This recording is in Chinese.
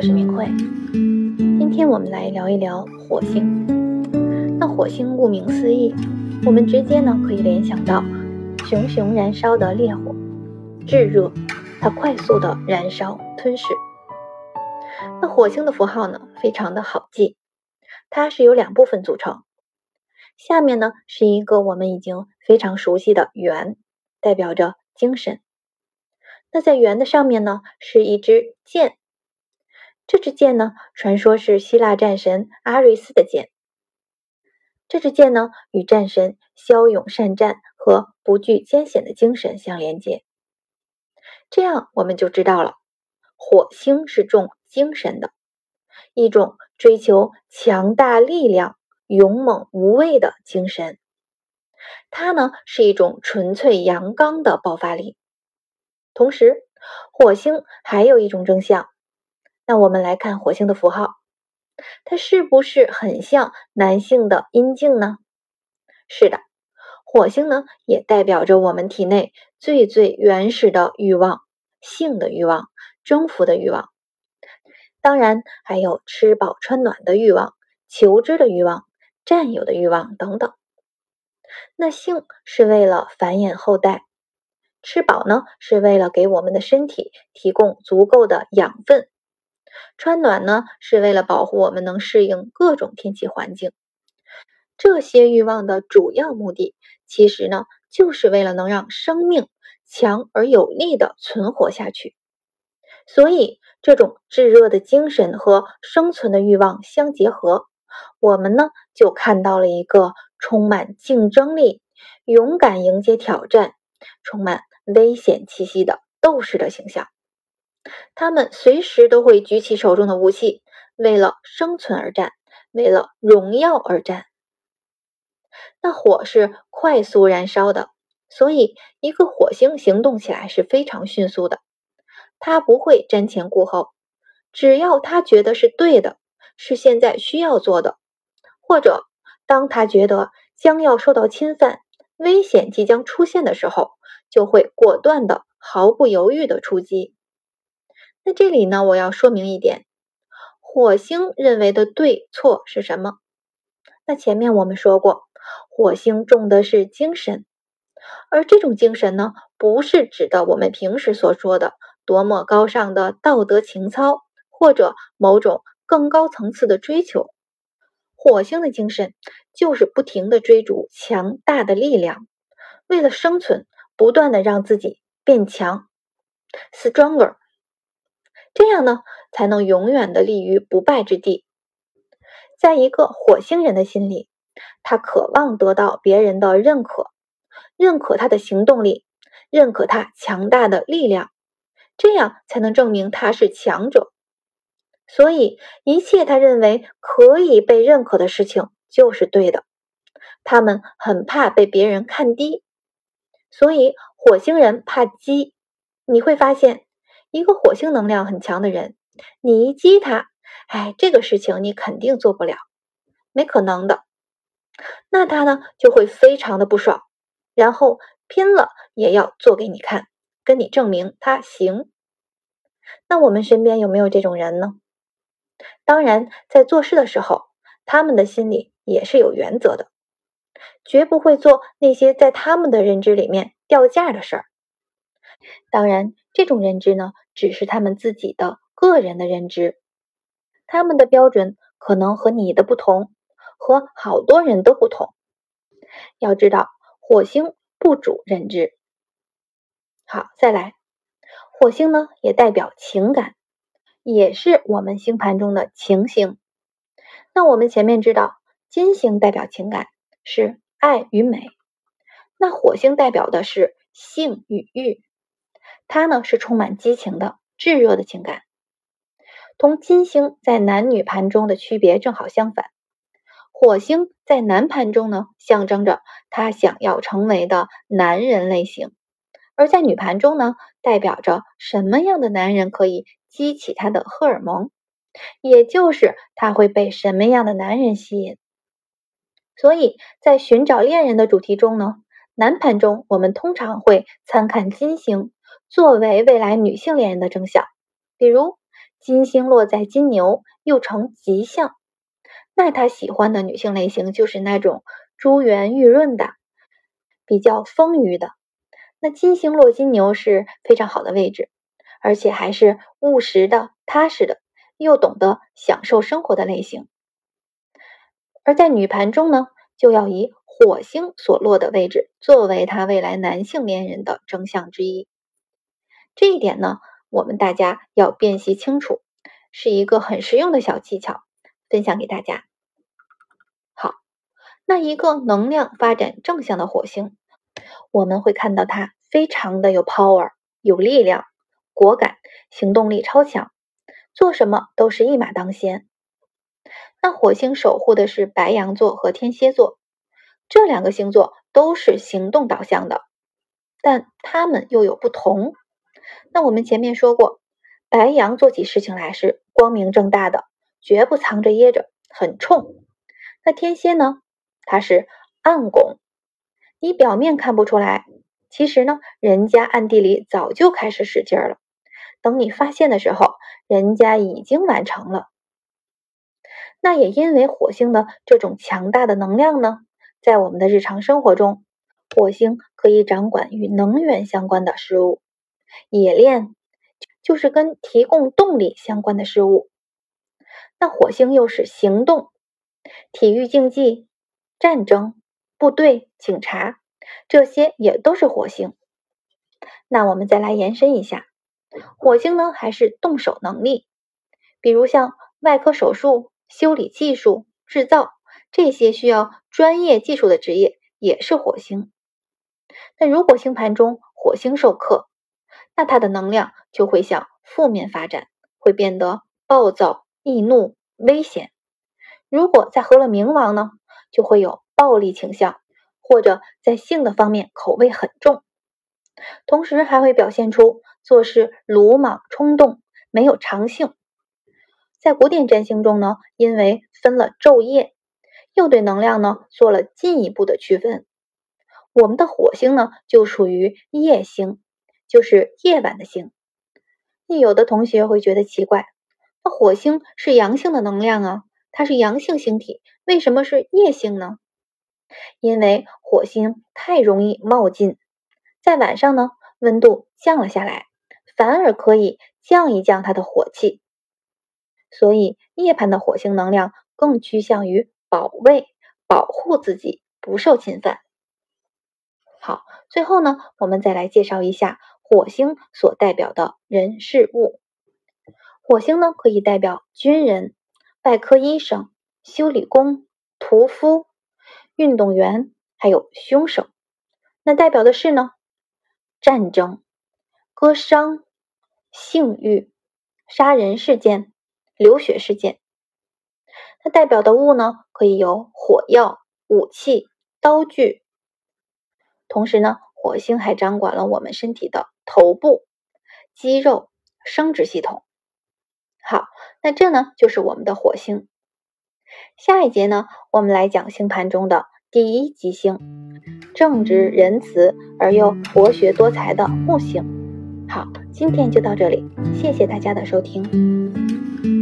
我是明慧。今天我们来聊一聊火星。那火星顾名思义，我们直接呢可以联想到熊熊燃烧的烈火，炙热，它快速的燃烧吞噬。那火星的符号呢非常的好记，它是由两部分组成。下面呢是一个我们已经非常熟悉的圆，代表着精神。那在圆的上面呢，是一支箭。这支箭呢，传说是希腊战神阿瑞斯的箭。这支箭呢，与战神骁勇善战和不惧艰险的精神相连接。这样我们就知道了，火星是重精神的，一种追求强大力量、勇猛无畏的精神。它呢，是一种纯粹阳刚的爆发力。同时，火星还有一种征象。那我们来看火星的符号，它是不是很像男性的阴茎呢？是的，火星呢也代表着我们体内最最原始的欲望，性的欲望，征服的欲望。当然还有吃饱穿暖的欲望，求知的欲望，占有的欲望等等。那性是为了繁衍后代。吃饱呢，是为了给我们的身体提供足够的养分；穿暖呢，是为了保护我们能适应各种天气环境。这些欲望的主要目的，其实呢，就是为了能让生命强而有力的存活下去。所以，这种炙热的精神和生存的欲望相结合，我们呢，就看到了一个充满竞争力、勇敢迎接挑战、充满。危险气息的斗士的形象，他们随时都会举起手中的武器，为了生存而战，为了荣耀而战。那火是快速燃烧的，所以一个火星行动起来是非常迅速的。他不会瞻前顾后，只要他觉得是对的，是现在需要做的，或者当他觉得将要受到侵犯，危险即将出现的时候。就会果断的、毫不犹豫的出击。那这里呢，我要说明一点：火星认为的对错是什么？那前面我们说过，火星重的是精神，而这种精神呢，不是指的我们平时所说的多么高尚的道德情操，或者某种更高层次的追求。火星的精神就是不停的追逐强大的力量，为了生存。不断的让自己变强，stronger，这样呢才能永远的立于不败之地。在一个火星人的心里，他渴望得到别人的认可，认可他的行动力，认可他强大的力量，这样才能证明他是强者。所以，一切他认为可以被认可的事情就是对的。他们很怕被别人看低。所以火星人怕鸡，你会发现，一个火星能量很强的人，你一激他，哎，这个事情你肯定做不了，没可能的。那他呢就会非常的不爽，然后拼了也要做给你看，跟你证明他行。那我们身边有没有这种人呢？当然，在做事的时候，他们的心里也是有原则的。绝不会做那些在他们的认知里面掉价的事儿。当然，这种认知呢，只是他们自己的个人的认知，他们的标准可能和你的不同，和好多人都不同。要知道，火星不主认知。好，再来，火星呢也代表情感，也是我们星盘中的情星。那我们前面知道，金星代表情感。是爱与美，那火星代表的是性与欲，它呢是充满激情的炙热的情感，同金星在男女盘中的区别正好相反。火星在男盘中呢，象征着他想要成为的男人类型，而在女盘中呢，代表着什么样的男人可以激起他的荷尔蒙，也就是他会被什么样的男人吸引。所以在寻找恋人的主题中呢，男盘中我们通常会参看金星作为未来女性恋人的征象。比如金星落在金牛，又成吉象，那他喜欢的女性类型就是那种珠圆玉润的，比较丰腴的。那金星落金牛是非常好的位置，而且还是务实的、踏实的，又懂得享受生活的类型。而在女盘中呢，就要以火星所落的位置作为他未来男性恋人的征象之一。这一点呢，我们大家要辨析清楚，是一个很实用的小技巧，分享给大家。好，那一个能量发展正向的火星，我们会看到它非常的有 power，有力量，果敢，行动力超强，做什么都是一马当先。那火星守护的是白羊座和天蝎座，这两个星座都是行动导向的，但它们又有不同。那我们前面说过，白羊做起事情来是光明正大的，绝不藏着掖着，很冲。那天蝎呢，它是暗拱，你表面看不出来，其实呢，人家暗地里早就开始使劲了。等你发现的时候，人家已经完成了。那也因为火星的这种强大的能量呢，在我们的日常生活中，火星可以掌管与能源相关的事物，冶炼就是跟提供动力相关的事物。那火星又是行动、体育竞技、战争、部队、警察，这些也都是火星。那我们再来延伸一下，火星呢还是动手能力，比如像外科手术。修理技术、制造这些需要专业技术的职业也是火星。那如果星盘中火星受克，那它的能量就会向负面发展，会变得暴躁、易怒、危险。如果再合了冥王呢，就会有暴力倾向，或者在性的方面口味很重，同时还会表现出做事鲁莽、冲动，没有长性。在古典占星中呢，因为分了昼夜，又对能量呢做了进一步的区分。我们的火星呢就属于夜星，就是夜晚的星。那有的同学会觉得奇怪，那火星是阳性的能量啊，它是阳性星体，为什么是夜星呢？因为火星太容易冒进，在晚上呢温度降了下来，反而可以降一降它的火气。所以，夜盘的火星能量更趋向于保卫、保护自己不受侵犯。好，最后呢，我们再来介绍一下火星所代表的人事物。火星呢，可以代表军人、外科医生、修理工、屠夫、运动员，还有凶手。那代表的是呢，战争、割伤、性欲、杀人事件。流血事件，它代表的物呢，可以有火药、武器、刀具。同时呢，火星还掌管了我们身体的头部、肌肉、生殖系统。好，那这呢就是我们的火星。下一节呢，我们来讲星盘中的第一吉星，正直仁慈而又博学多才的木星。好，今天就到这里，谢谢大家的收听。